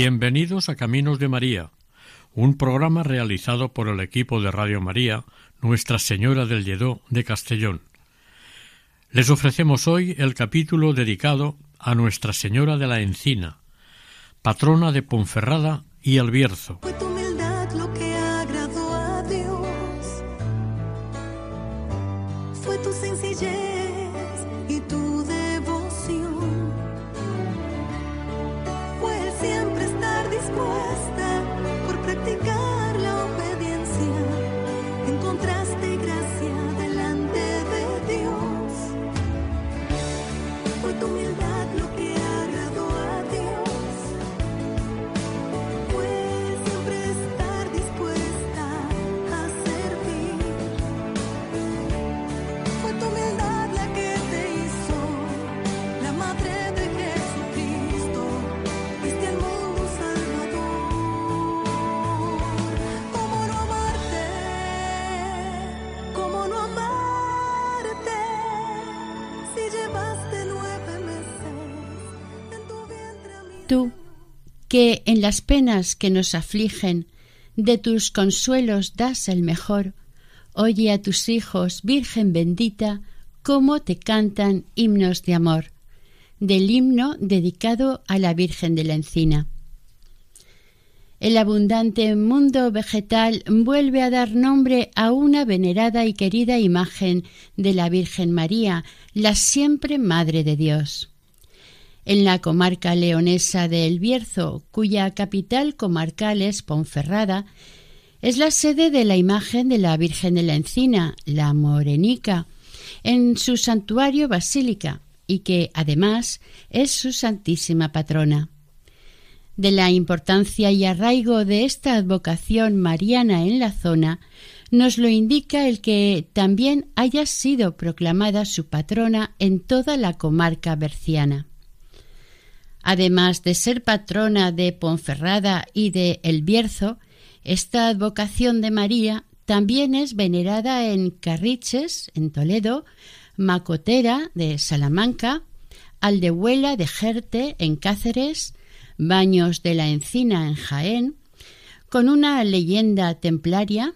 Bienvenidos a Caminos de María, un programa realizado por el equipo de Radio María, Nuestra Señora del Lledó de Castellón. Les ofrecemos hoy el capítulo dedicado a Nuestra Señora de la Encina, patrona de Ponferrada y Albierzo. Tú, que en las penas que nos afligen, de tus consuelos das el mejor, oye a tus hijos, Virgen bendita, cómo te cantan himnos de amor, del himno dedicado a la Virgen de la Encina. El abundante mundo vegetal vuelve a dar nombre a una venerada y querida imagen de la Virgen María, la siempre Madre de Dios en la comarca leonesa de El Bierzo, cuya capital comarcal es Ponferrada, es la sede de la imagen de la Virgen de la Encina, la Morenica, en su santuario basílica, y que además es su santísima patrona. De la importancia y arraigo de esta advocación mariana en la zona, nos lo indica el que también haya sido proclamada su patrona en toda la comarca berciana. Además de ser patrona de Ponferrada y de El Bierzo, esta advocación de María también es venerada en Carriches, en Toledo, Macotera de Salamanca, Aldehuela de Jerte, en Cáceres, Baños de la Encina, en Jaén, con una leyenda templaria,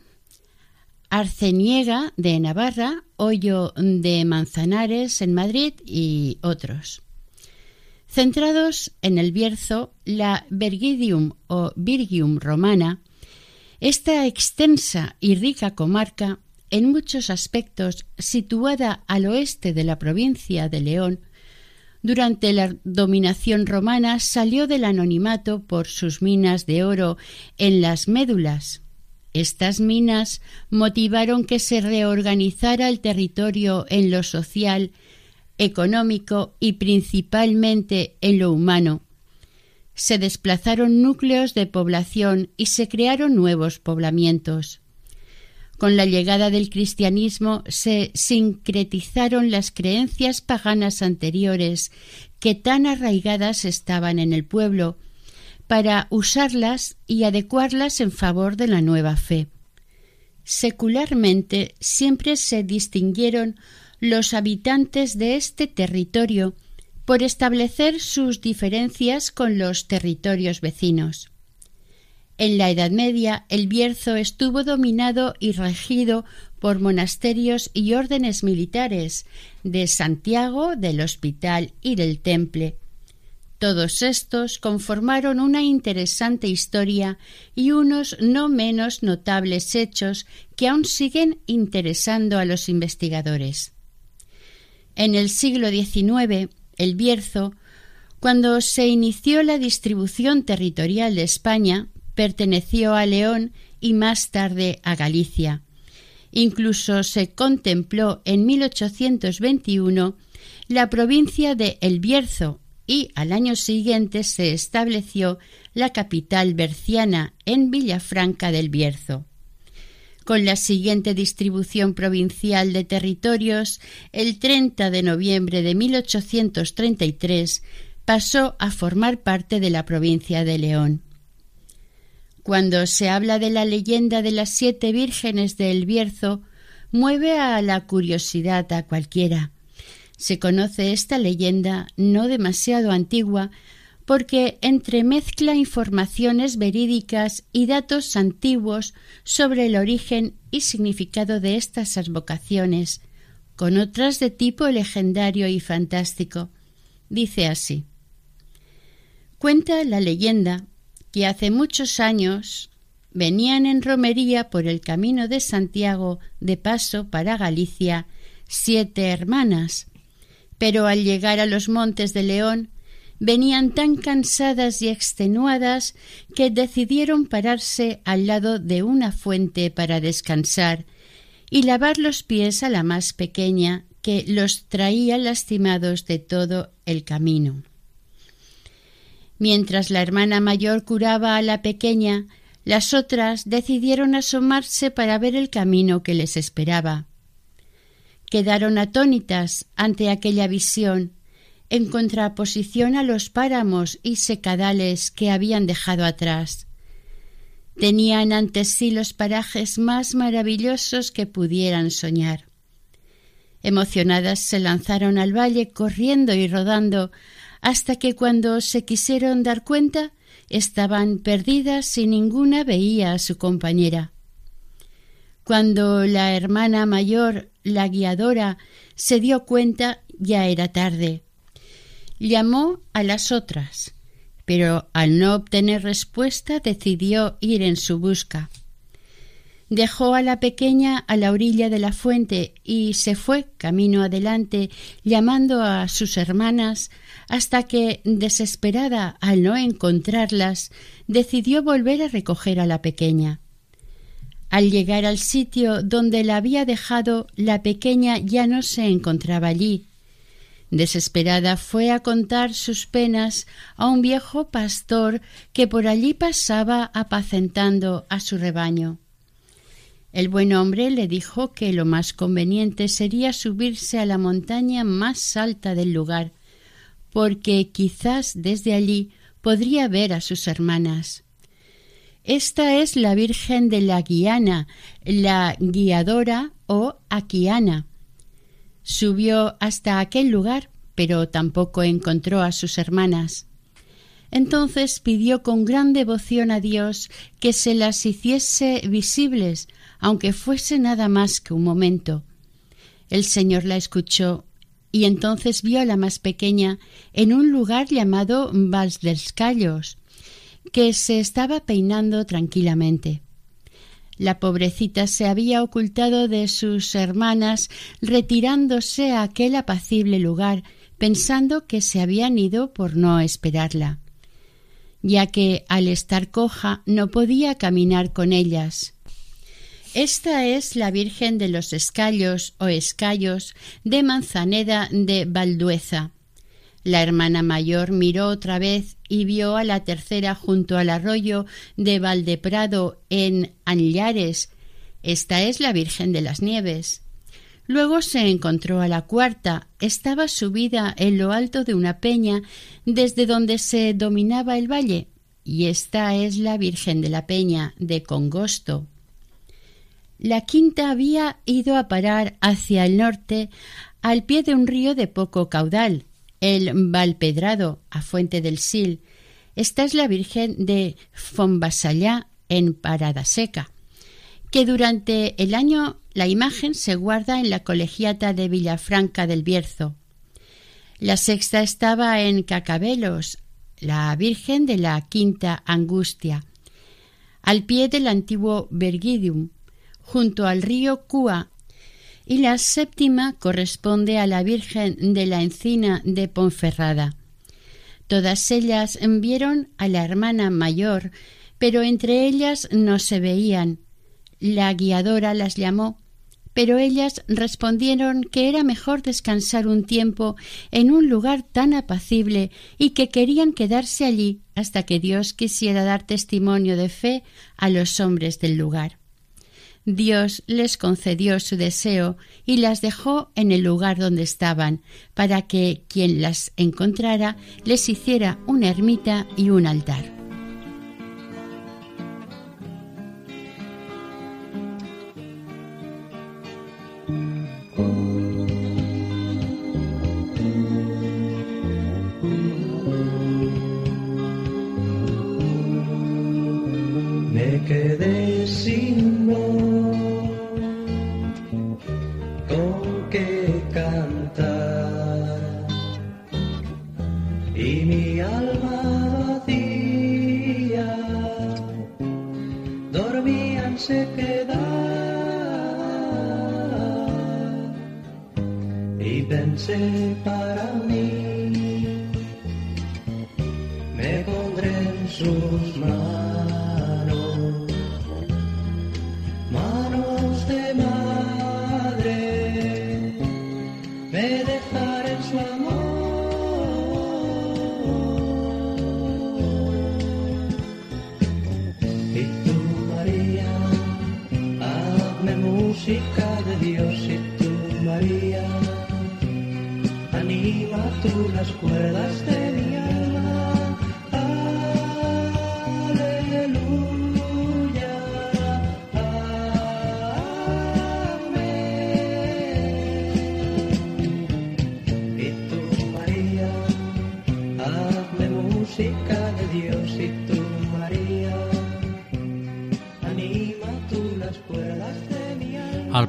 Arceniega de Navarra, Hoyo de Manzanares, en Madrid y otros. Centrados en el Bierzo, la Vergidium o Virgium romana, esta extensa y rica comarca, en muchos aspectos situada al oeste de la provincia de León, durante la dominación romana salió del anonimato por sus minas de oro en las médulas. Estas minas motivaron que se reorganizara el territorio en lo social económico y principalmente en lo humano. Se desplazaron núcleos de población y se crearon nuevos poblamientos. Con la llegada del cristianismo se sincretizaron las creencias paganas anteriores que tan arraigadas estaban en el pueblo, para usarlas y adecuarlas en favor de la nueva fe. Secularmente siempre se distinguieron los habitantes de este territorio por establecer sus diferencias con los territorios vecinos. En la Edad Media el Bierzo estuvo dominado y regido por monasterios y órdenes militares de Santiago, del Hospital y del Temple. Todos estos conformaron una interesante historia y unos no menos notables hechos que aún siguen interesando a los investigadores. En el siglo XIX, el Bierzo, cuando se inició la distribución territorial de España, perteneció a León y más tarde a Galicia. Incluso se contempló en 1821 la provincia de El Bierzo y al año siguiente se estableció la capital berciana en Villafranca del Bierzo. Con la siguiente distribución provincial de territorios, el 30 de noviembre de 1833 pasó a formar parte de la provincia de León. Cuando se habla de la leyenda de las siete vírgenes de El Bierzo, mueve a la curiosidad a cualquiera. Se conoce esta leyenda no demasiado antigua porque entremezcla informaciones verídicas y datos antiguos sobre el origen y significado de estas advocaciones, con otras de tipo legendario y fantástico. Dice así. Cuenta la leyenda que hace muchos años venían en romería por el camino de Santiago de paso para Galicia siete hermanas, pero al llegar a los montes de León venían tan cansadas y extenuadas que decidieron pararse al lado de una fuente para descansar y lavar los pies a la más pequeña que los traía lastimados de todo el camino. Mientras la hermana mayor curaba a la pequeña, las otras decidieron asomarse para ver el camino que les esperaba. Quedaron atónitas ante aquella visión, en contraposición a los páramos y secadales que habían dejado atrás. Tenían ante sí los parajes más maravillosos que pudieran soñar. Emocionadas se lanzaron al valle corriendo y rodando hasta que cuando se quisieron dar cuenta estaban perdidas y ninguna veía a su compañera. Cuando la hermana mayor, la guiadora, se dio cuenta ya era tarde. Llamó a las otras, pero al no obtener respuesta decidió ir en su busca. Dejó a la pequeña a la orilla de la fuente y se fue camino adelante llamando a sus hermanas hasta que, desesperada al no encontrarlas, decidió volver a recoger a la pequeña. Al llegar al sitio donde la había dejado, la pequeña ya no se encontraba allí. Desesperada fue a contar sus penas a un viejo pastor que por allí pasaba apacentando a su rebaño. El buen hombre le dijo que lo más conveniente sería subirse a la montaña más alta del lugar, porque quizás desde allí podría ver a sus hermanas. Esta es la Virgen de la Guiana, la guiadora o Aquiana. Subió hasta aquel lugar, pero tampoco encontró a sus hermanas. Entonces pidió con gran devoción a Dios que se las hiciese visibles, aunque fuese nada más que un momento. El Señor la escuchó y entonces vio a la más pequeña en un lugar llamado Valsderscallos, que se estaba peinando tranquilamente. La pobrecita se había ocultado de sus hermanas retirándose a aquel apacible lugar, pensando que se habían ido por no esperarla, ya que al estar coja no podía caminar con ellas. Esta es la Virgen de los Escallos o Escallos de Manzaneda de Valdueza. La hermana mayor miró otra vez y vio a la tercera junto al arroyo de Valdeprado en Anllares. Esta es la Virgen de las Nieves. Luego se encontró a la cuarta. Estaba subida en lo alto de una peña desde donde se dominaba el valle. Y esta es la Virgen de la Peña de Congosto. La quinta había ido a parar hacia el norte al pie de un río de poco caudal, el Valpedrado, a Fuente del Sil. Esta es la Virgen de Fonbasallá en Parada Seca, que durante el año la imagen se guarda en la colegiata de Villafranca del Bierzo. La sexta estaba en Cacabelos, la Virgen de la Quinta Angustia, al pie del antiguo Vergidium, junto al río Cúa, y la séptima corresponde a la Virgen de la Encina de Ponferrada. Todas ellas vieron a la hermana mayor, pero entre ellas no se veían. La guiadora las llamó, pero ellas respondieron que era mejor descansar un tiempo en un lugar tan apacible y que querían quedarse allí hasta que Dios quisiera dar testimonio de fe a los hombres del lugar. Dios les concedió su deseo y las dejó en el lugar donde estaban, para que quien las encontrara les hiciera una ermita y un altar.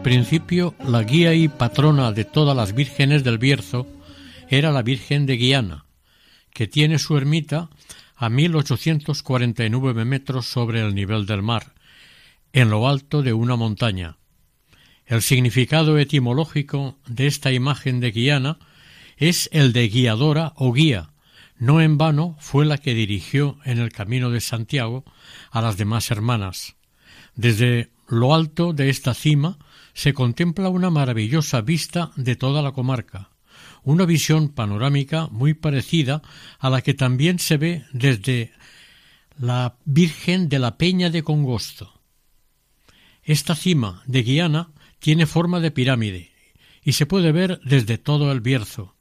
Principio, la guía y patrona de todas las vírgenes del Bierzo era la Virgen de Guiana, que tiene su ermita a 1849 metros sobre el nivel del mar, en lo alto de una montaña. El significado etimológico de esta imagen de Guiana es el de guiadora o guía. No en vano fue la que dirigió en el camino de Santiago a las demás hermanas. Desde lo alto de esta cima se contempla una maravillosa vista de toda la comarca, una visión panorámica muy parecida a la que también se ve desde la Virgen de la Peña de Congosto. Esta cima de Guiana tiene forma de pirámide y se puede ver desde todo el Bierzo.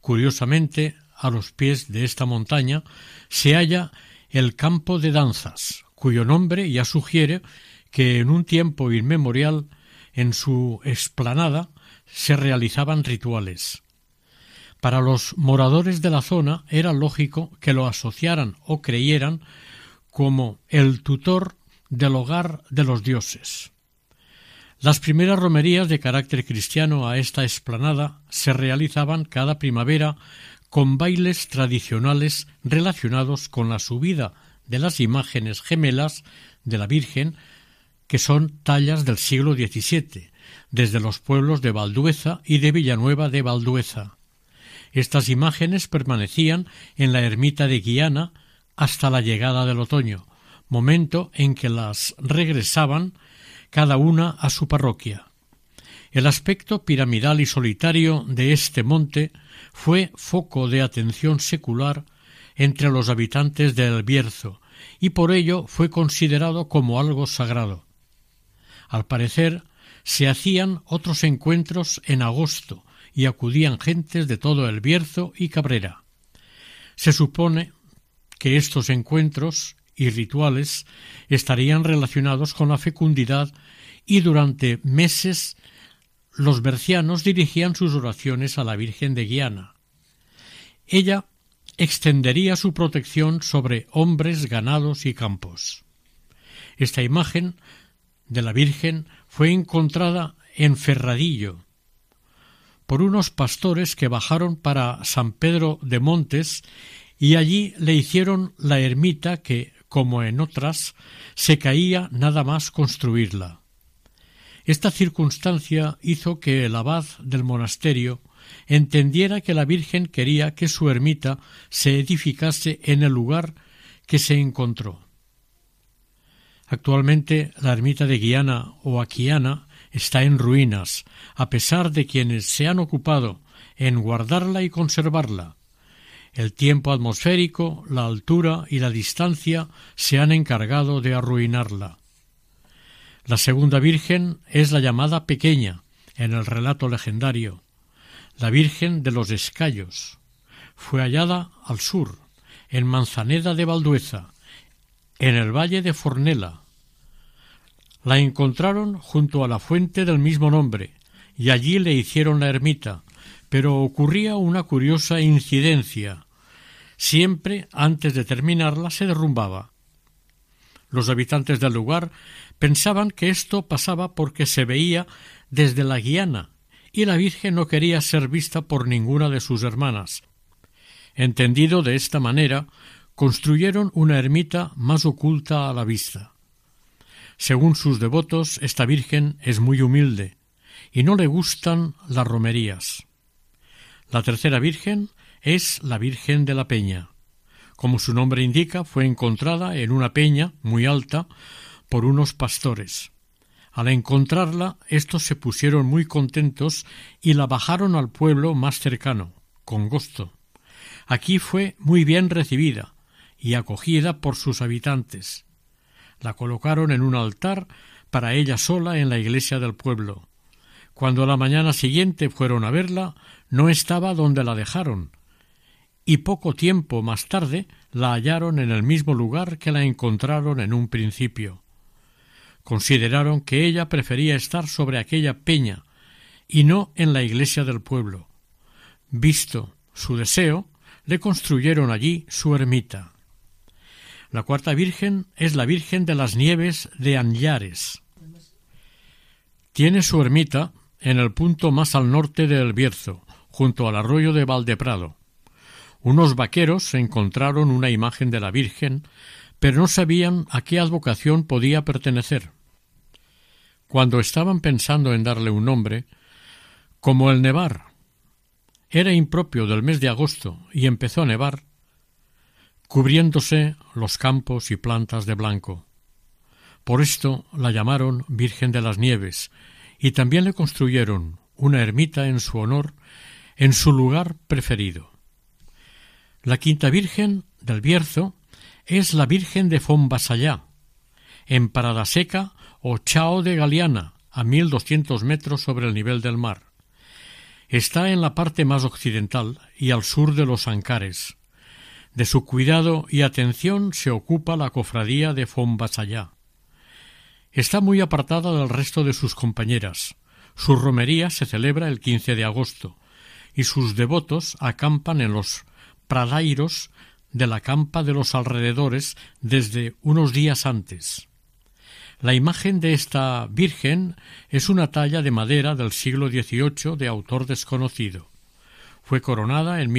Curiosamente, a los pies de esta montaña se halla el campo de danzas, cuyo nombre ya sugiere que en un tiempo inmemorial en su explanada se realizaban rituales. Para los moradores de la zona era lógico que lo asociaran o creyeran como el tutor del hogar de los dioses. Las primeras romerías de carácter cristiano a esta explanada se realizaban cada primavera con bailes tradicionales relacionados con la subida de las imágenes gemelas de la Virgen, que son tallas del siglo XVII, desde los pueblos de Valdueza y de Villanueva de Valdueza. Estas imágenes permanecían en la ermita de Guiana hasta la llegada del otoño, momento en que las regresaban cada una a su parroquia. El aspecto piramidal y solitario de este monte fue foco de atención secular entre los habitantes del Bierzo y por ello fue considerado como algo sagrado. Al parecer, se hacían otros encuentros en agosto y acudían gentes de todo el Bierzo y Cabrera. Se supone que estos encuentros y rituales estarían relacionados con la fecundidad y durante meses los bercianos dirigían sus oraciones a la Virgen de Guiana. Ella extendería su protección sobre hombres, ganados y campos. Esta imagen de la Virgen fue encontrada en Ferradillo por unos pastores que bajaron para San Pedro de Montes y allí le hicieron la ermita que, como en otras, se caía nada más construirla. Esta circunstancia hizo que el abad del monasterio entendiera que la Virgen quería que su ermita se edificase en el lugar que se encontró. Actualmente la ermita de Guiana o Aquiana está en ruinas, a pesar de quienes se han ocupado en guardarla y conservarla. El tiempo atmosférico, la altura y la distancia se han encargado de arruinarla. La segunda Virgen es la llamada pequeña en el relato legendario, la Virgen de los Escayos. Fue hallada al sur, en Manzaneda de Valdueza, en el valle de Fornela. La encontraron junto a la fuente del mismo nombre, y allí le hicieron la ermita, pero ocurría una curiosa incidencia. Siempre antes de terminarla se derrumbaba. Los habitantes del lugar pensaban que esto pasaba porque se veía desde la Guiana y la Virgen no quería ser vista por ninguna de sus hermanas. Entendido de esta manera, construyeron una ermita más oculta a la vista. Según sus devotos, esta Virgen es muy humilde y no le gustan las romerías. La tercera Virgen es la Virgen de la Peña. Como su nombre indica, fue encontrada en una peña muy alta por unos pastores. Al encontrarla, estos se pusieron muy contentos y la bajaron al pueblo más cercano, Congosto. Aquí fue muy bien recibida y acogida por sus habitantes. La colocaron en un altar para ella sola en la iglesia del pueblo. Cuando a la mañana siguiente fueron a verla, no estaba donde la dejaron, y poco tiempo más tarde la hallaron en el mismo lugar que la encontraron en un principio. Consideraron que ella prefería estar sobre aquella peña y no en la iglesia del pueblo. Visto su deseo, le construyeron allí su ermita. La cuarta Virgen es la Virgen de las Nieves de Anllares. Tiene su ermita en el punto más al norte del Bierzo, junto al arroyo de Valdeprado. Unos vaqueros encontraron una imagen de la Virgen, pero no sabían a qué advocación podía pertenecer. Cuando estaban pensando en darle un nombre, como el nevar era impropio del mes de agosto y empezó a nevar, cubriéndose los campos y plantas de blanco. Por esto la llamaron Virgen de las Nieves y también le construyeron una ermita en su honor en su lugar preferido. La quinta Virgen del Bierzo es la Virgen de Fonbasallá, en Parada Seca o Chao de Galeana, a mil doscientos metros sobre el nivel del mar. Está en la parte más occidental y al sur de los Ancares. De su cuidado y atención se ocupa la cofradía de Fonbasallá. Está muy apartada del resto de sus compañeras. Su romería se celebra el 15 de agosto y sus devotos acampan en los pradairos de la campa de los alrededores desde unos días antes. La imagen de esta Virgen es una talla de madera del siglo XVIII de autor desconocido. Fue coronada en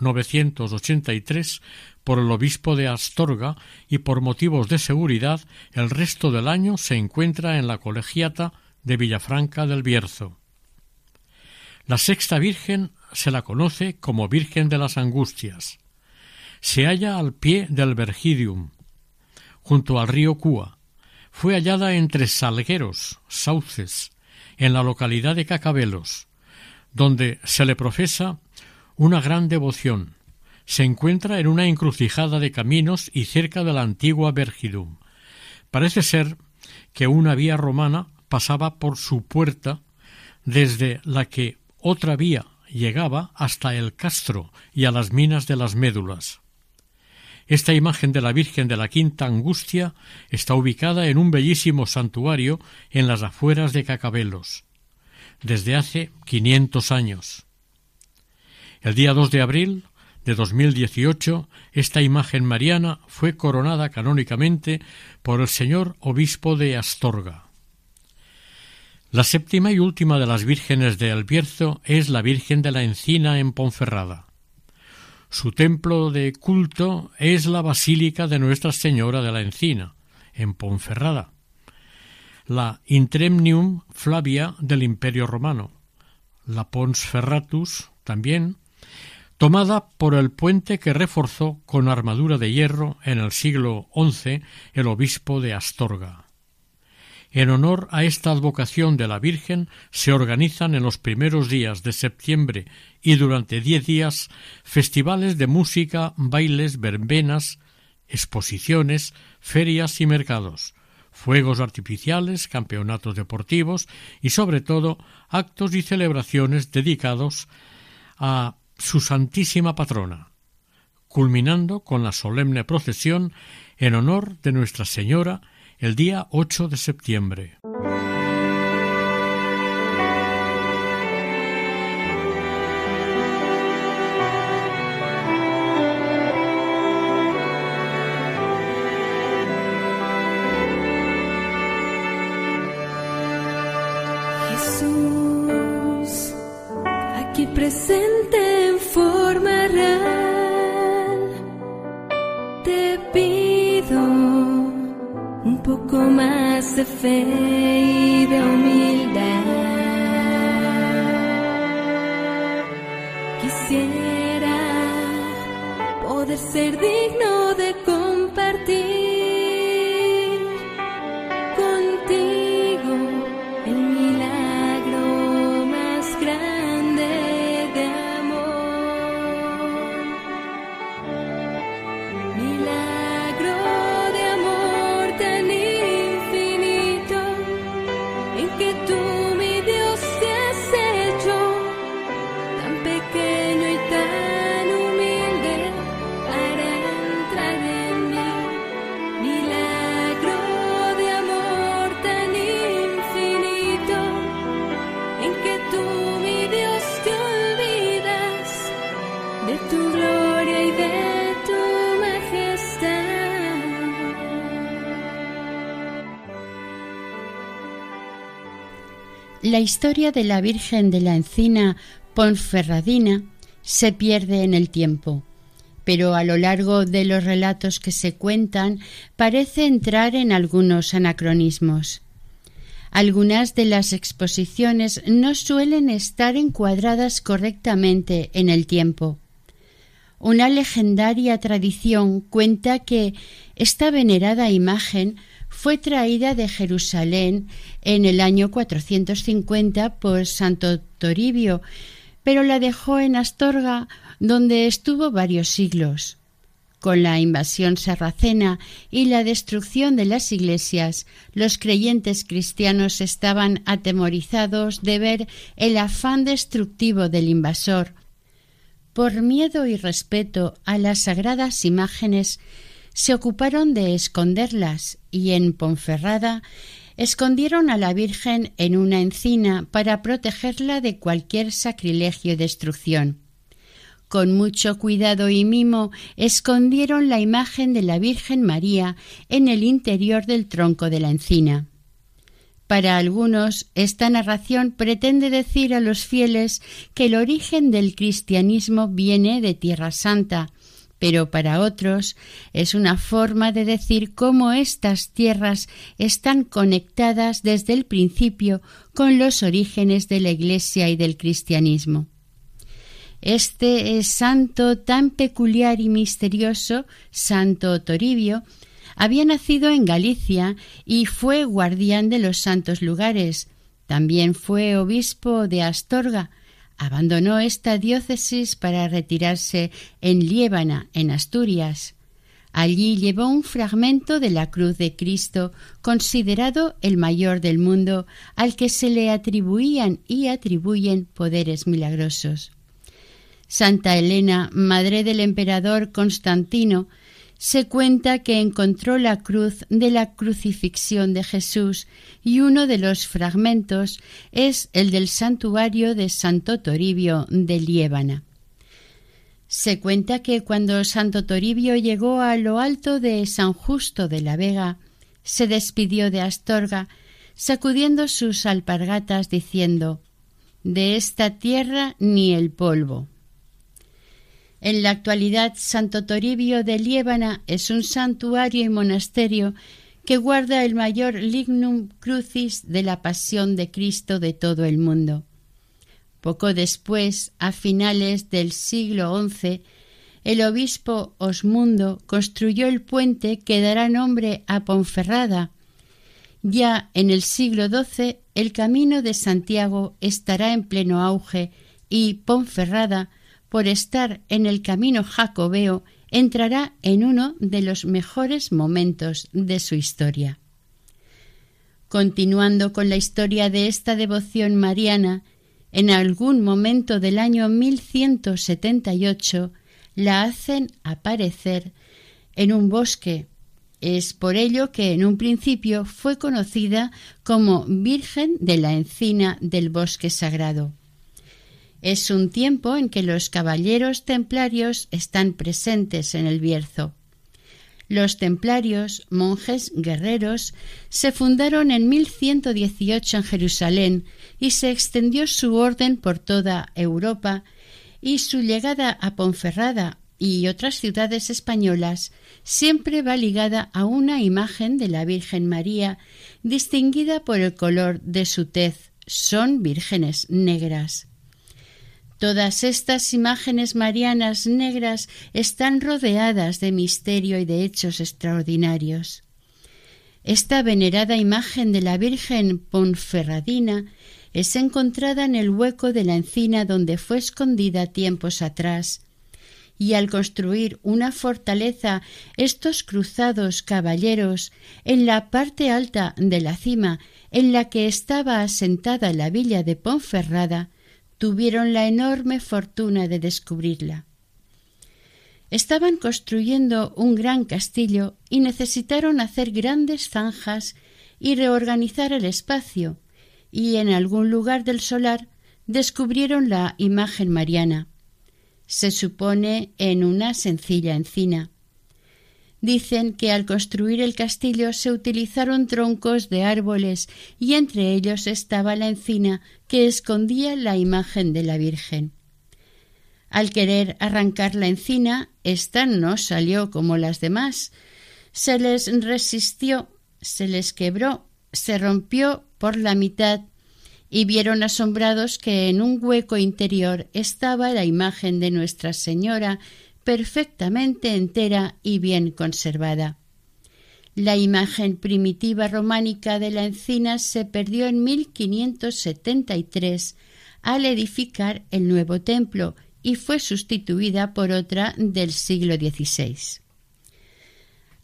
1983 por el obispo de Astorga y por motivos de seguridad el resto del año se encuentra en la colegiata de Villafranca del Bierzo. La sexta Virgen se la conoce como Virgen de las Angustias. Se halla al pie del Vergidium, junto al río Cúa. Fue hallada entre salgueros, sauces, en la localidad de Cacabelos, donde se le profesa una gran devoción. Se encuentra en una encrucijada de caminos y cerca de la antigua Vergidum. Parece ser que una vía romana pasaba por su puerta desde la que otra vía llegaba hasta el castro y a las minas de las médulas. Esta imagen de la Virgen de la Quinta Angustia está ubicada en un bellísimo santuario en las afueras de Cacabelos, desde hace quinientos años. El día 2 de abril de 2018, esta imagen mariana fue coronada canónicamente por el señor obispo de Astorga. La séptima y última de las vírgenes de Albierzo es la Virgen de la Encina en Ponferrada. Su templo de culto es la Basílica de Nuestra Señora de la Encina, en Ponferrada, la Intremnium Flavia del Imperio Romano, la Pons Ferratus también, tomada por el puente que reforzó con armadura de hierro en el siglo XI el obispo de Astorga. En honor a esta advocación de la Virgen se organizan en los primeros días de septiembre y durante diez días festivales de música, bailes, verbenas, exposiciones, ferias y mercados, fuegos artificiales, campeonatos deportivos y sobre todo actos y celebraciones dedicados a su Santísima Patrona, culminando con la solemne procesión en honor de Nuestra Señora el día 8 de septiembre. La historia de la Virgen de la Encina Ponferradina se pierde en el tiempo, pero a lo largo de los relatos que se cuentan parece entrar en algunos anacronismos. Algunas de las exposiciones no suelen estar encuadradas correctamente en el tiempo. Una legendaria tradición cuenta que esta venerada imagen fue traída de Jerusalén en el año 450 por Santo Toribio, pero la dejó en Astorga, donde estuvo varios siglos. Con la invasión sarracena y la destrucción de las iglesias, los creyentes cristianos estaban atemorizados de ver el afán destructivo del invasor. Por miedo y respeto a las sagradas imágenes, se ocuparon de esconderlas y en Ponferrada escondieron a la Virgen en una encina para protegerla de cualquier sacrilegio y destrucción. Con mucho cuidado y mimo escondieron la imagen de la Virgen María en el interior del tronco de la encina. Para algunos, esta narración pretende decir a los fieles que el origen del cristianismo viene de Tierra Santa, pero para otros es una forma de decir cómo estas tierras están conectadas desde el principio con los orígenes de la Iglesia y del cristianismo. Este es santo tan peculiar y misterioso, Santo Toribio, había nacido en Galicia y fue guardián de los santos lugares. También fue obispo de Astorga. Abandonó esta diócesis para retirarse en Liébana, en Asturias. Allí llevó un fragmento de la cruz de Cristo, considerado el mayor del mundo, al que se le atribuían y atribuyen poderes milagrosos. Santa Elena, madre del emperador Constantino, se cuenta que encontró la cruz de la crucifixión de Jesús y uno de los fragmentos es el del santuario de Santo Toribio de Liébana. Se cuenta que cuando Santo Toribio llegó a lo alto de San Justo de la Vega, se despidió de Astorga, sacudiendo sus alpargatas diciendo De esta tierra ni el polvo. En la actualidad, Santo Toribio de Liébana es un santuario y monasterio que guarda el mayor lignum crucis de la pasión de Cristo de todo el mundo. Poco después, a finales del siglo XI, el obispo Osmundo construyó el puente que dará nombre a Ponferrada Ya en el siglo XII el camino de Santiago estará en pleno auge y Ponferrada, por estar en el camino jacobeo, entrará en uno de los mejores momentos de su historia. Continuando con la historia de esta devoción mariana, en algún momento del año 1178 la hacen aparecer en un bosque. Es por ello que en un principio fue conocida como Virgen de la Encina del Bosque Sagrado. Es un tiempo en que los caballeros templarios están presentes en el Bierzo. Los templarios, monjes guerreros, se fundaron en 1118 en Jerusalén y se extendió su orden por toda Europa y su llegada a Ponferrada y otras ciudades españolas siempre va ligada a una imagen de la Virgen María distinguida por el color de su tez. Son vírgenes negras. Todas estas imágenes marianas negras están rodeadas de misterio y de hechos extraordinarios. Esta venerada imagen de la Virgen Ponferradina es encontrada en el hueco de la encina donde fue escondida tiempos atrás, y al construir una fortaleza estos cruzados caballeros en la parte alta de la cima en la que estaba asentada la villa de Ponferrada, tuvieron la enorme fortuna de descubrirla. Estaban construyendo un gran castillo y necesitaron hacer grandes zanjas y reorganizar el espacio, y en algún lugar del solar descubrieron la imagen mariana. Se supone en una sencilla encina. Dicen que al construir el castillo se utilizaron troncos de árboles y entre ellos estaba la encina que escondía la imagen de la Virgen. Al querer arrancar la encina, ésta no salió como las demás. Se les resistió, se les quebró, se rompió por la mitad y vieron asombrados que en un hueco interior estaba la imagen de Nuestra Señora perfectamente entera y bien conservada. La imagen primitiva románica de la encina se perdió en 1573 al edificar el nuevo templo y fue sustituida por otra del siglo XVI.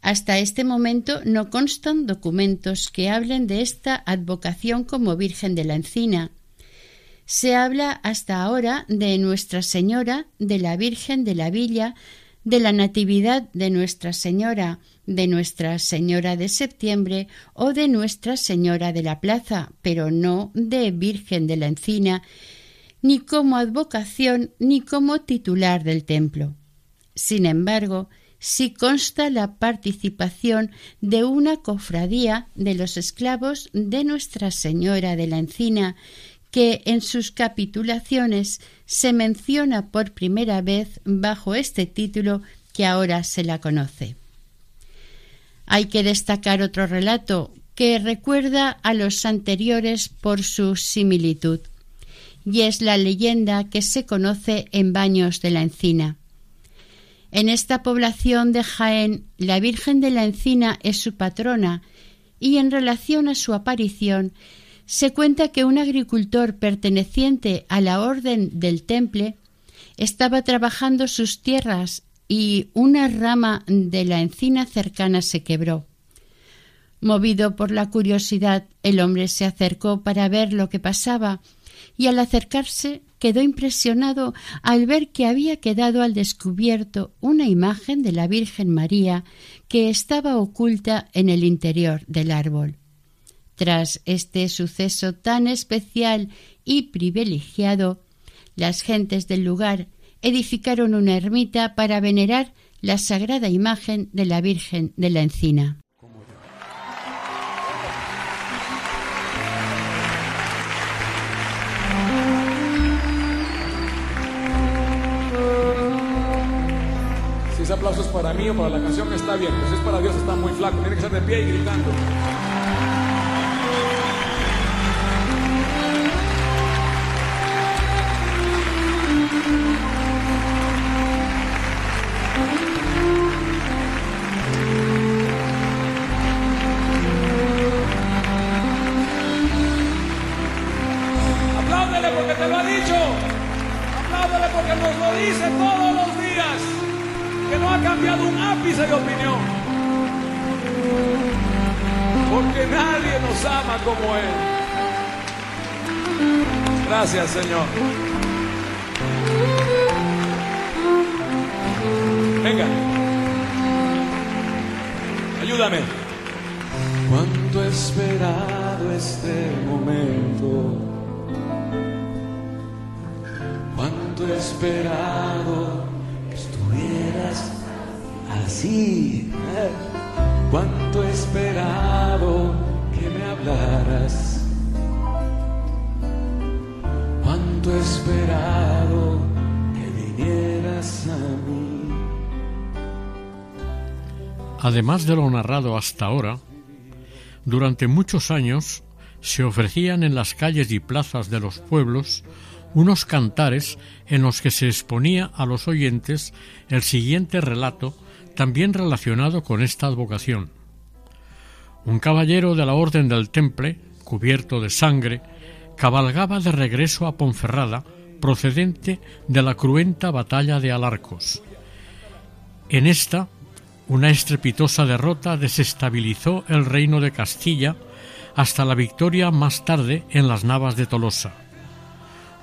Hasta este momento no constan documentos que hablen de esta advocación como Virgen de la Encina, se habla hasta ahora de Nuestra Señora, de la Virgen de la Villa, de la Natividad de Nuestra Señora, de Nuestra Señora de Septiembre o de Nuestra Señora de la Plaza, pero no de Virgen de la Encina, ni como advocación ni como titular del templo. Sin embargo, sí consta la participación de una cofradía de los esclavos de Nuestra Señora de la Encina, que en sus capitulaciones se menciona por primera vez bajo este título que ahora se la conoce. Hay que destacar otro relato que recuerda a los anteriores por su similitud, y es la leyenda que se conoce en Baños de la Encina. En esta población de Jaén, la Virgen de la Encina es su patrona, y en relación a su aparición se cuenta que un agricultor perteneciente a la Orden del Temple estaba trabajando sus tierras y una rama de la encina cercana se quebró. Movido por la curiosidad, el hombre se acercó para ver lo que pasaba y al acercarse quedó impresionado al ver que había quedado al descubierto una imagen de la Virgen María que estaba oculta en el interior del árbol. Tras este suceso tan especial y privilegiado, las gentes del lugar edificaron una ermita para venerar la sagrada imagen de la Virgen de la Encina. Si ese aplauso es para mí o para la canción está bien, pero si es para Dios está muy flaco, tiene que ser de pie y gritando. Porque nos lo dice todos los días. Que no ha cambiado un ápice de opinión. Porque nadie nos ama como Él. Gracias, Señor. Venga. Ayúdame. Cuánto he esperado este momento. He esperado que estuvieras así. ¿eh? Cuánto esperado que me hablaras. Cuánto esperado que vinieras a mí. Además de lo narrado hasta ahora, durante muchos años se ofrecían en las calles y plazas de los pueblos unos cantares en los que se exponía a los oyentes el siguiente relato también relacionado con esta advocación. Un caballero de la Orden del Temple, cubierto de sangre, cabalgaba de regreso a Ponferrada, procedente de la cruenta batalla de Alarcos. En esta, una estrepitosa derrota desestabilizó el reino de Castilla hasta la victoria más tarde en las Navas de Tolosa.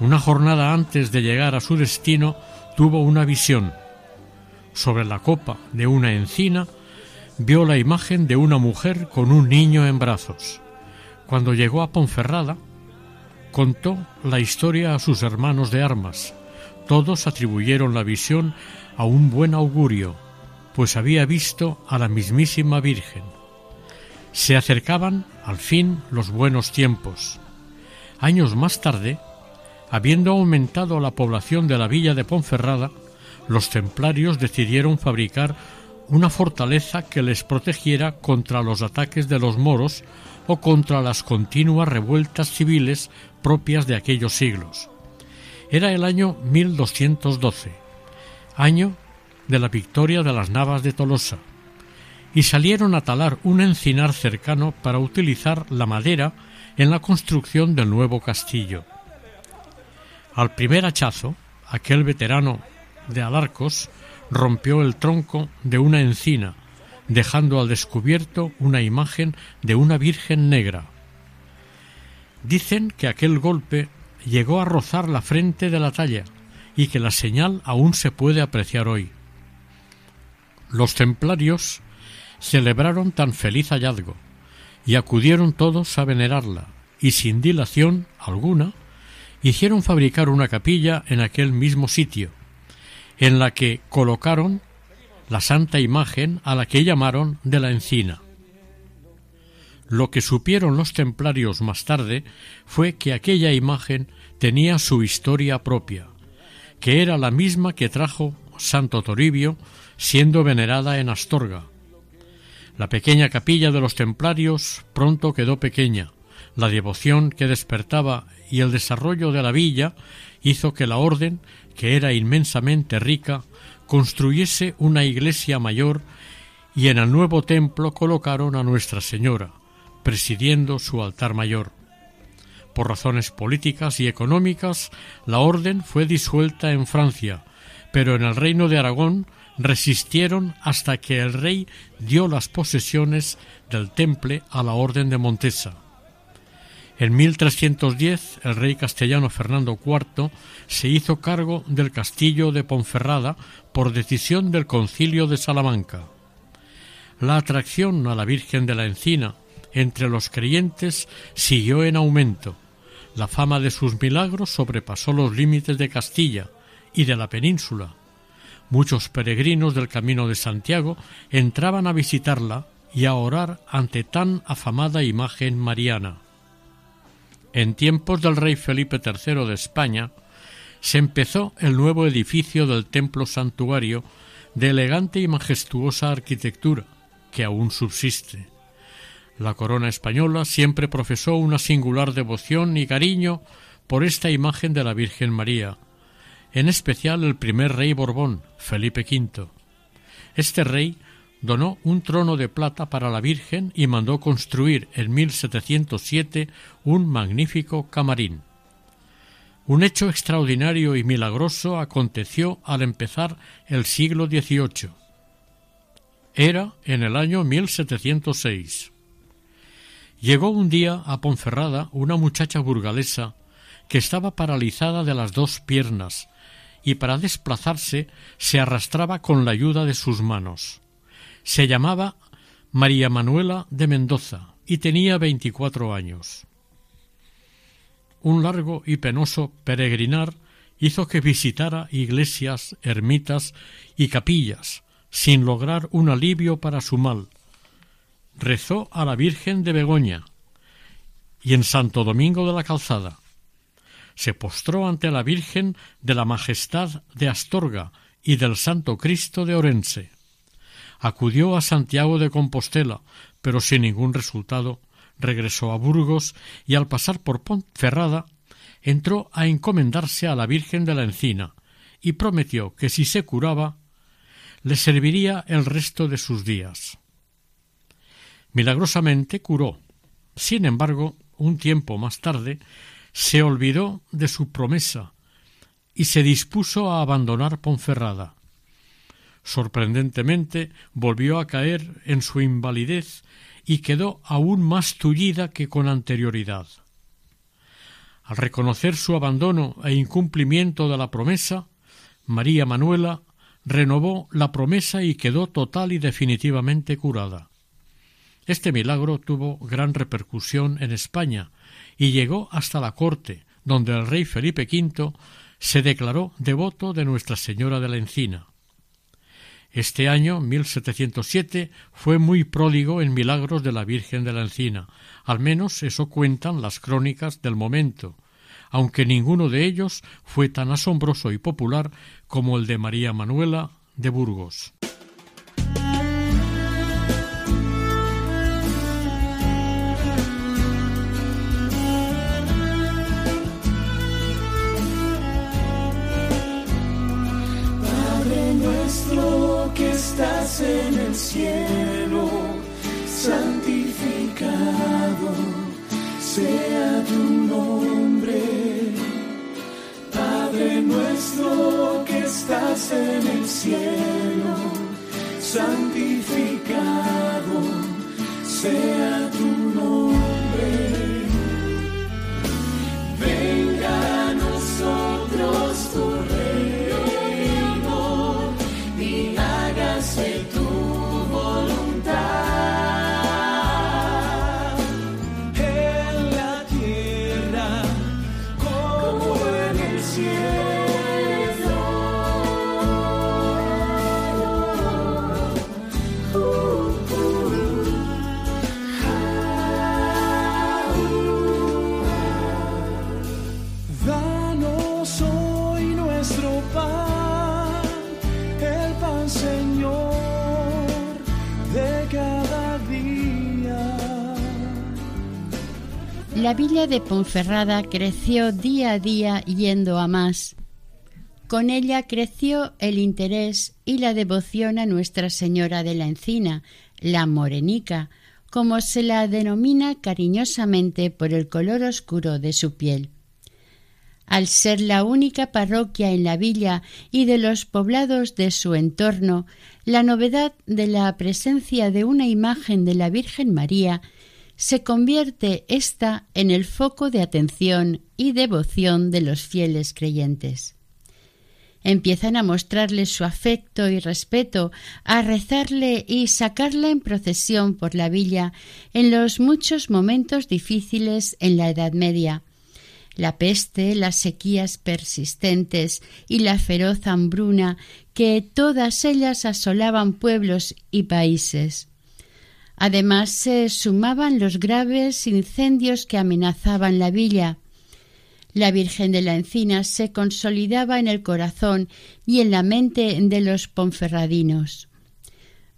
Una jornada antes de llegar a su destino tuvo una visión. Sobre la copa de una encina vio la imagen de una mujer con un niño en brazos. Cuando llegó a Ponferrada, contó la historia a sus hermanos de armas. Todos atribuyeron la visión a un buen augurio, pues había visto a la mismísima Virgen. Se acercaban, al fin, los buenos tiempos. Años más tarde, habiendo aumentado la población de la villa de Ponferrada, los templarios decidieron fabricar una fortaleza que les protegiera contra los ataques de los moros o contra las continuas revueltas civiles propias de aquellos siglos. Era el año 1212, año de la victoria de las Navas de Tolosa, y salieron a talar un encinar cercano para utilizar la madera en la construcción del nuevo castillo. Al primer hachazo, aquel veterano de Alarcos rompió el tronco de una encina, dejando al descubierto una imagen de una Virgen negra. Dicen que aquel golpe llegó a rozar la frente de la talla y que la señal aún se puede apreciar hoy. Los templarios celebraron tan feliz hallazgo y acudieron todos a venerarla y sin dilación alguna hicieron fabricar una capilla en aquel mismo sitio, en la que colocaron la santa imagen a la que llamaron de la encina. Lo que supieron los templarios más tarde fue que aquella imagen tenía su historia propia, que era la misma que trajo Santo Toribio siendo venerada en Astorga. La pequeña capilla de los templarios pronto quedó pequeña. La devoción que despertaba y el desarrollo de la villa hizo que la orden, que era inmensamente rica, construyese una iglesia mayor y en el nuevo templo colocaron a Nuestra Señora, presidiendo su altar mayor. Por razones políticas y económicas, la orden fue disuelta en Francia, pero en el reino de Aragón resistieron hasta que el rey dio las posesiones del temple a la orden de Montesa. En 1310 el rey castellano Fernando IV se hizo cargo del castillo de Ponferrada por decisión del concilio de Salamanca. La atracción a la Virgen de la Encina entre los creyentes siguió en aumento. La fama de sus milagros sobrepasó los límites de Castilla y de la península. Muchos peregrinos del Camino de Santiago entraban a visitarla y a orar ante tan afamada imagen mariana. En tiempos del rey Felipe III de España se empezó el nuevo edificio del templo santuario de elegante y majestuosa arquitectura, que aún subsiste. La corona española siempre profesó una singular devoción y cariño por esta imagen de la Virgen María, en especial el primer rey Borbón, Felipe V. Este rey donó un trono de plata para la Virgen y mandó construir en 1707 un magnífico camarín. Un hecho extraordinario y milagroso aconteció al empezar el siglo XVIII. Era en el año 1706. Llegó un día a Ponferrada una muchacha burgalesa que estaba paralizada de las dos piernas y para desplazarse se arrastraba con la ayuda de sus manos. Se llamaba María Manuela de Mendoza y tenía veinticuatro años. Un largo y penoso peregrinar hizo que visitara iglesias, ermitas y capillas, sin lograr un alivio para su mal. Rezó a la Virgen de Begoña y en Santo Domingo de la Calzada. Se postró ante la Virgen de la Majestad de Astorga y del Santo Cristo de Orense. Acudió a Santiago de Compostela, pero sin ningún resultado regresó a Burgos y al pasar por Ponferrada entró a encomendarse a la Virgen de la Encina y prometió que si se curaba le serviría el resto de sus días. Milagrosamente curó. Sin embargo, un tiempo más tarde, se olvidó de su promesa y se dispuso a abandonar Ponferrada. Sorprendentemente volvió a caer en su invalidez y quedó aún más tullida que con anterioridad. Al reconocer su abandono e incumplimiento de la promesa, María Manuela renovó la promesa y quedó total y definitivamente curada. Este milagro tuvo gran repercusión en España y llegó hasta la corte, donde el rey Felipe V se declaró devoto de Nuestra Señora de la Encina. Este año, 1707, fue muy pródigo en milagros de la Virgen de la Encina, al menos eso cuentan las crónicas del momento, aunque ninguno de ellos fue tan asombroso y popular como el de María Manuela de Burgos. Nuestro que estás en el cielo, santificado sea tu nombre. Padre nuestro que estás en el cielo, santificado sea tu nombre. La villa de Ponferrada creció día a día yendo a más. Con ella creció el interés y la devoción a Nuestra Señora de la Encina, la Morenica, como se la denomina cariñosamente por el color oscuro de su piel. Al ser la única parroquia en la villa y de los poblados de su entorno, la novedad de la presencia de una imagen de la Virgen María se convierte ésta en el foco de atención y devoción de los fieles creyentes. Empiezan a mostrarle su afecto y respeto, a rezarle y sacarla en procesión por la villa en los muchos momentos difíciles en la Edad Media, la peste, las sequías persistentes y la feroz hambruna que todas ellas asolaban pueblos y países. Además se sumaban los graves incendios que amenazaban la villa. La Virgen de la Encina se consolidaba en el corazón y en la mente de los ponferradinos.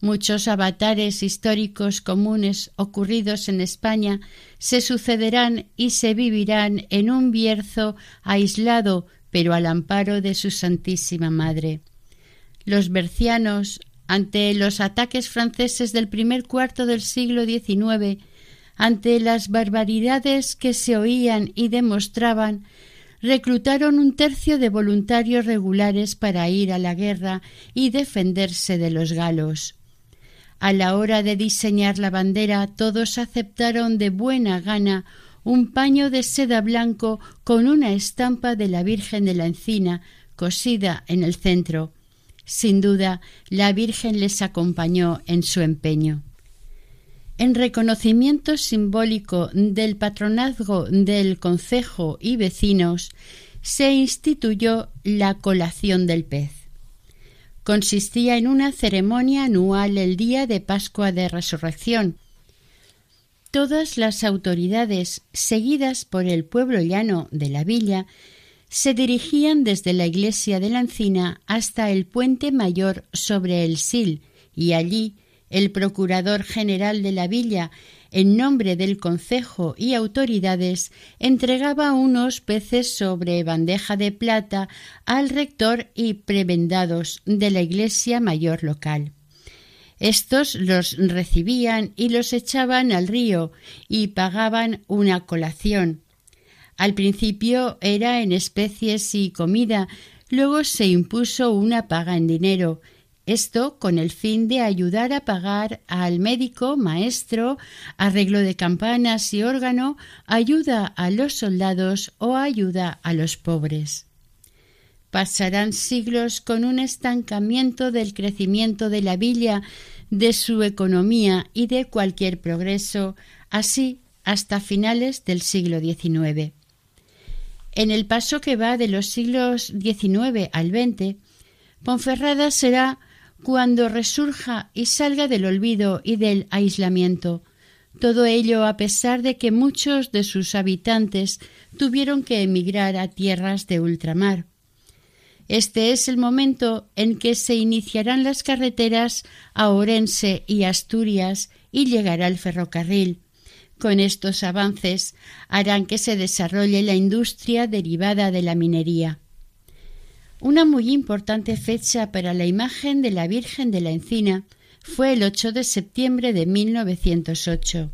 Muchos avatares históricos comunes ocurridos en España se sucederán y se vivirán en un Bierzo aislado, pero al amparo de su Santísima Madre. Los bercianos, ante los ataques franceses del primer cuarto del siglo XIX, ante las barbaridades que se oían y demostraban, reclutaron un tercio de voluntarios regulares para ir a la guerra y defenderse de los galos. A la hora de diseñar la bandera todos aceptaron de buena gana un paño de seda blanco con una estampa de la Virgen de la Encina cosida en el centro. Sin duda, la Virgen les acompañó en su empeño. En reconocimiento simbólico del patronazgo del concejo y vecinos, se instituyó la colación del pez. Consistía en una ceremonia anual el día de Pascua de Resurrección. Todas las autoridades, seguidas por el pueblo llano de la villa, se dirigían desde la iglesia de la Encina hasta el puente mayor sobre el Sil, y allí el procurador general de la villa, en nombre del concejo y autoridades, entregaba unos peces sobre bandeja de plata al rector y prebendados de la iglesia mayor local. Estos los recibían y los echaban al río y pagaban una colación. Al principio era en especies y comida, luego se impuso una paga en dinero, esto con el fin de ayudar a pagar al médico, maestro, arreglo de campanas y órgano, ayuda a los soldados o ayuda a los pobres. Pasarán siglos con un estancamiento del crecimiento de la villa, de su economía y de cualquier progreso, así hasta finales del siglo XIX. En el paso que va de los siglos XIX al XX, Ponferrada será cuando resurja y salga del olvido y del aislamiento. Todo ello a pesar de que muchos de sus habitantes tuvieron que emigrar a tierras de ultramar. Este es el momento en que se iniciarán las carreteras a Orense y Asturias y llegará el ferrocarril. Con estos avances harán que se desarrolle la industria derivada de la minería. Una muy importante fecha para la imagen de la Virgen de la Encina fue el 8 de septiembre de 1908.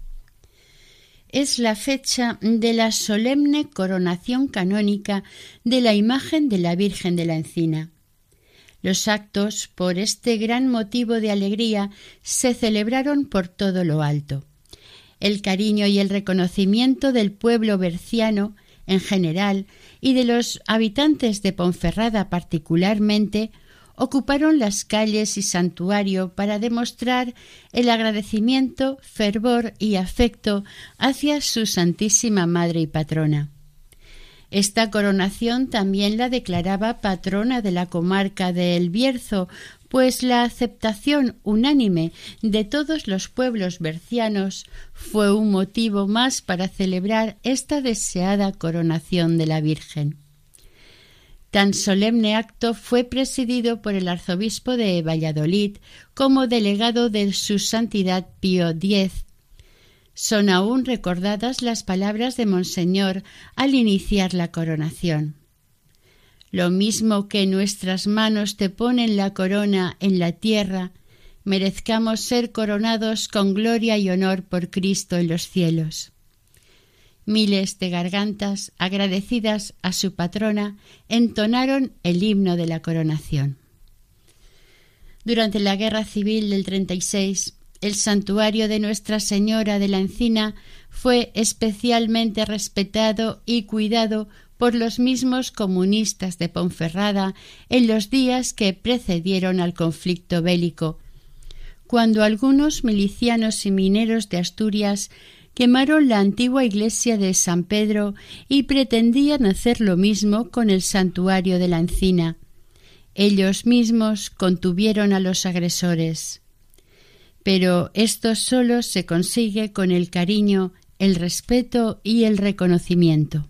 Es la fecha de la solemne coronación canónica de la imagen de la Virgen de la Encina. Los actos, por este gran motivo de alegría, se celebraron por todo lo alto. El cariño y el reconocimiento del pueblo berciano en general y de los habitantes de Ponferrada particularmente, ocuparon las calles y santuario para demostrar el agradecimiento, fervor y afecto hacia su Santísima Madre y Patrona. Esta coronación también la declaraba patrona de la comarca de El Bierzo, pues la aceptación unánime de todos los pueblos bercianos fue un motivo más para celebrar esta deseada coronación de la Virgen. Tan solemne acto fue presidido por el arzobispo de Valladolid como delegado de su santidad Pío X. Son aún recordadas las palabras de Monseñor al iniciar la coronación. Lo mismo que nuestras manos te ponen la corona en la tierra, merezcamos ser coronados con gloria y honor por Cristo en los cielos. Miles de gargantas agradecidas a su patrona entonaron el himno de la coronación. Durante la Guerra Civil del 36, el santuario de Nuestra Señora de la Encina fue especialmente respetado y cuidado por los mismos comunistas de Ponferrada en los días que precedieron al conflicto bélico, cuando algunos milicianos y mineros de Asturias quemaron la antigua iglesia de San Pedro y pretendían hacer lo mismo con el santuario de la Encina. Ellos mismos contuvieron a los agresores. Pero esto solo se consigue con el cariño, el respeto y el reconocimiento.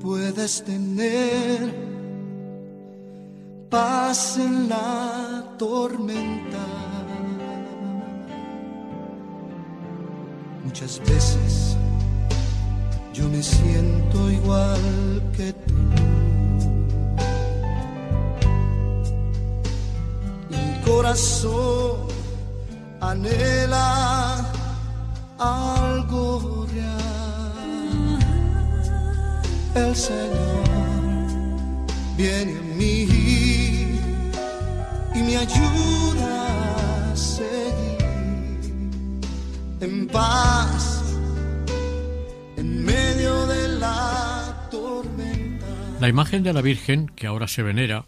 Puedes tener paz en la tormenta. Muchas veces yo me siento igual que tú. Mi corazón anhela algo real. El Señor viene a mí y me ayuda a seguir en paz en medio de la tormenta. La imagen de la Virgen, que ahora se venera,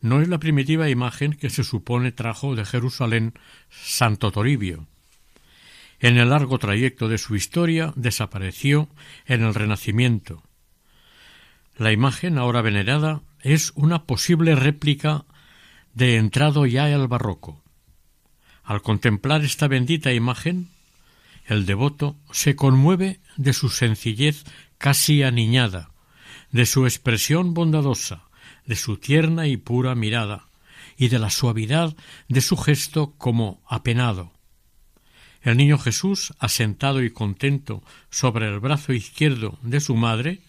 no es la primitiva imagen que se supone trajo de Jerusalén Santo Toribio. En el largo trayecto de su historia desapareció en el Renacimiento. La imagen ahora venerada es una posible réplica de entrado ya al barroco. Al contemplar esta bendita imagen, el devoto se conmueve de su sencillez casi aniñada, de su expresión bondadosa, de su tierna y pura mirada, y de la suavidad de su gesto como apenado. El niño Jesús, asentado y contento sobre el brazo izquierdo de su madre,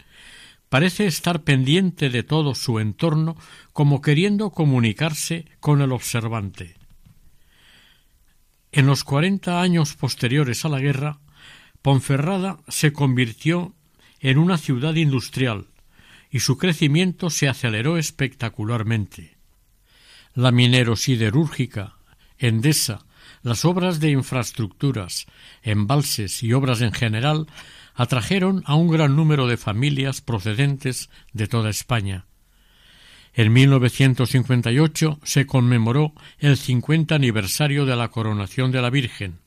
parece estar pendiente de todo su entorno como queriendo comunicarse con el observante. En los cuarenta años posteriores a la guerra, Ponferrada se convirtió en una ciudad industrial y su crecimiento se aceleró espectacularmente. La minero-siderúrgica, Endesa, las obras de infraestructuras, embalses y obras en general atrajeron a un gran número de familias procedentes de toda España. En 1958 se conmemoró el 50 aniversario de la coronación de la Virgen,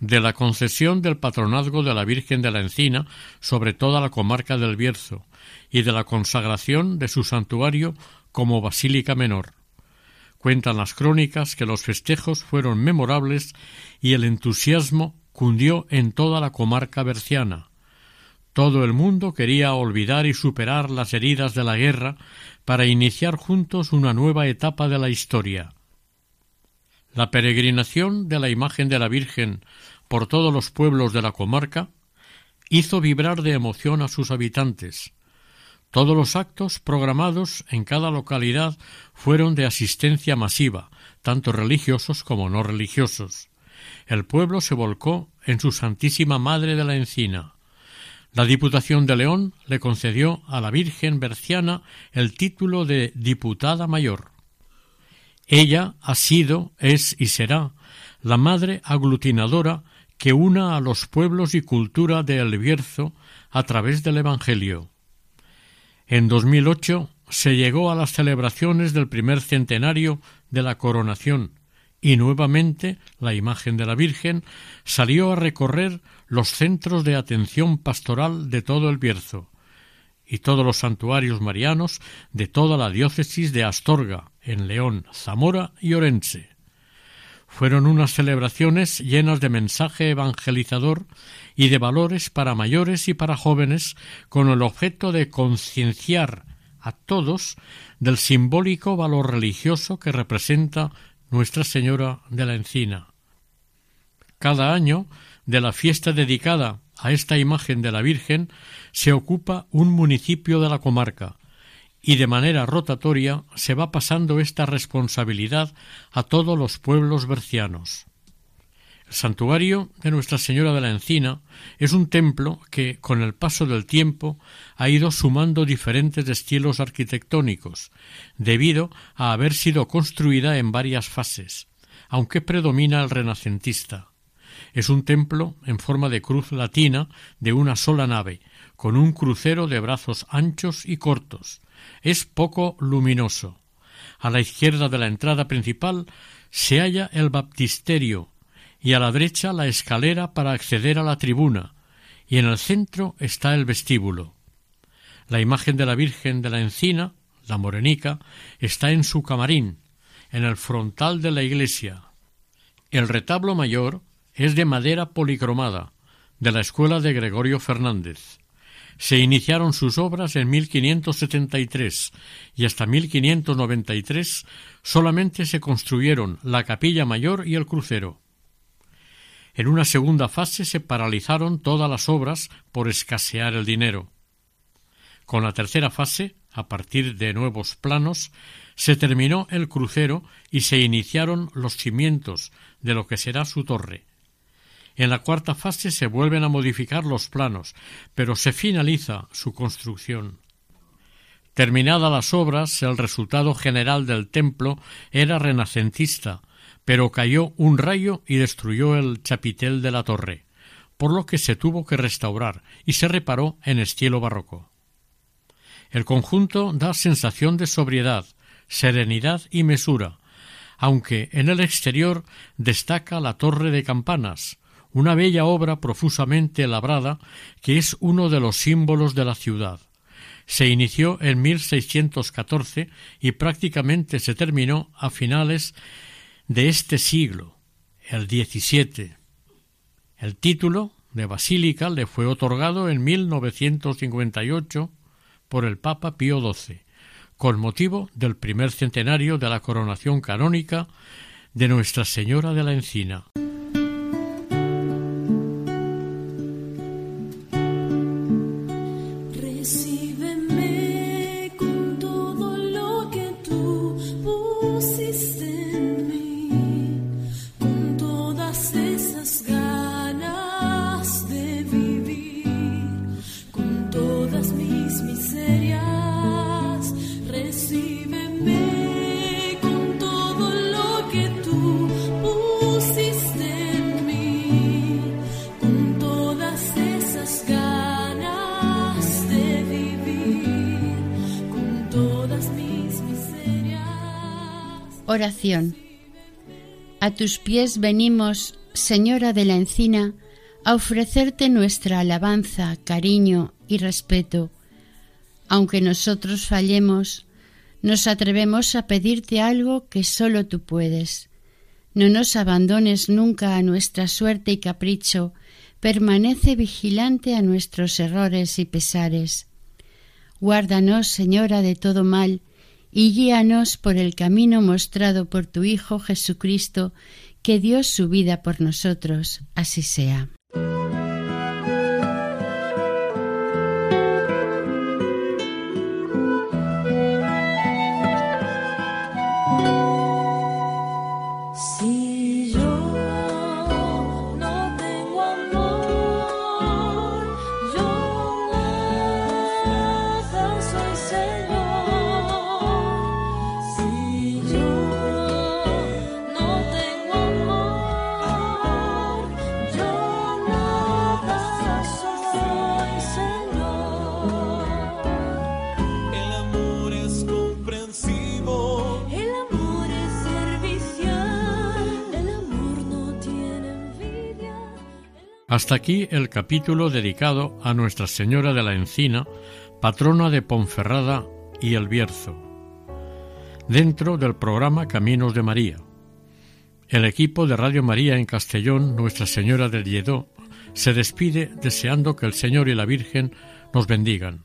de la concesión del patronazgo de la Virgen de la Encina sobre toda la comarca del Bierzo y de la consagración de su santuario como basílica menor. Cuentan las crónicas que los festejos fueron memorables y el entusiasmo cundió en toda la comarca berciana. Todo el mundo quería olvidar y superar las heridas de la guerra para iniciar juntos una nueva etapa de la historia. La peregrinación de la imagen de la Virgen por todos los pueblos de la comarca hizo vibrar de emoción a sus habitantes. Todos los actos programados en cada localidad fueron de asistencia masiva, tanto religiosos como no religiosos. El pueblo se volcó en su Santísima Madre de la Encina. La Diputación de León le concedió a la Virgen Berciana el título de Diputada Mayor. Ella ha sido, es y será la madre aglutinadora que una a los pueblos y cultura de El Bierzo a través del Evangelio. En 2008 se llegó a las celebraciones del primer centenario de la coronación y nuevamente la imagen de la Virgen salió a recorrer los centros de atención pastoral de todo el Bierzo y todos los santuarios marianos de toda la diócesis de Astorga, en León, Zamora y Orense. Fueron unas celebraciones llenas de mensaje evangelizador y de valores para mayores y para jóvenes con el objeto de concienciar a todos del simbólico valor religioso que representa Nuestra Señora de la Encina. Cada año, de la fiesta dedicada a esta imagen de la Virgen, se ocupa un municipio de la comarca, y de manera rotatoria se va pasando esta responsabilidad a todos los pueblos bercianos. El santuario de Nuestra Señora de la Encina es un templo que, con el paso del tiempo, ha ido sumando diferentes estilos arquitectónicos, debido a haber sido construida en varias fases, aunque predomina el renacentista. Es un templo en forma de cruz latina de una sola nave, con un crucero de brazos anchos y cortos. Es poco luminoso. A la izquierda de la entrada principal se halla el baptisterio y a la derecha la escalera para acceder a la tribuna, y en el centro está el vestíbulo. La imagen de la Virgen de la Encina, la morenica, está en su camarín, en el frontal de la iglesia. El retablo mayor es de madera policromada, de la escuela de Gregorio Fernández. Se iniciaron sus obras en 1573 y hasta 1593 solamente se construyeron la capilla mayor y el crucero. En una segunda fase se paralizaron todas las obras por escasear el dinero. Con la tercera fase, a partir de nuevos planos, se terminó el crucero y se iniciaron los cimientos de lo que será su torre. En la cuarta fase se vuelven a modificar los planos, pero se finaliza su construcción. Terminadas las obras, el resultado general del templo era renacentista, pero cayó un rayo y destruyó el chapitel de la torre, por lo que se tuvo que restaurar y se reparó en estilo barroco. El conjunto da sensación de sobriedad, serenidad y mesura, aunque en el exterior destaca la torre de campanas, una bella obra profusamente labrada que es uno de los símbolos de la ciudad. Se inició en 1614 y prácticamente se terminó a finales de este siglo, el XVII. El título de basílica le fue otorgado en 1958 por el Papa Pío XII, con motivo del primer centenario de la coronación canónica de Nuestra Señora de la Encina. Pies venimos, Señora de la Encina, a ofrecerte nuestra alabanza, cariño y respeto. Aunque nosotros fallemos, nos atrevemos a pedirte algo que solo tú puedes. No nos abandones nunca a nuestra suerte y capricho, permanece vigilante a nuestros errores y pesares. Guárdanos, Señora, de todo mal, y guíanos por el camino mostrado por tu Hijo Jesucristo, que dio su vida por nosotros. Así sea. Hasta aquí el capítulo dedicado a Nuestra Señora de la Encina, patrona de Ponferrada y El Bierzo, dentro del programa Caminos de María. El equipo de Radio María en Castellón, Nuestra Señora del Lledó, se despide deseando que el Señor y la Virgen nos bendigan.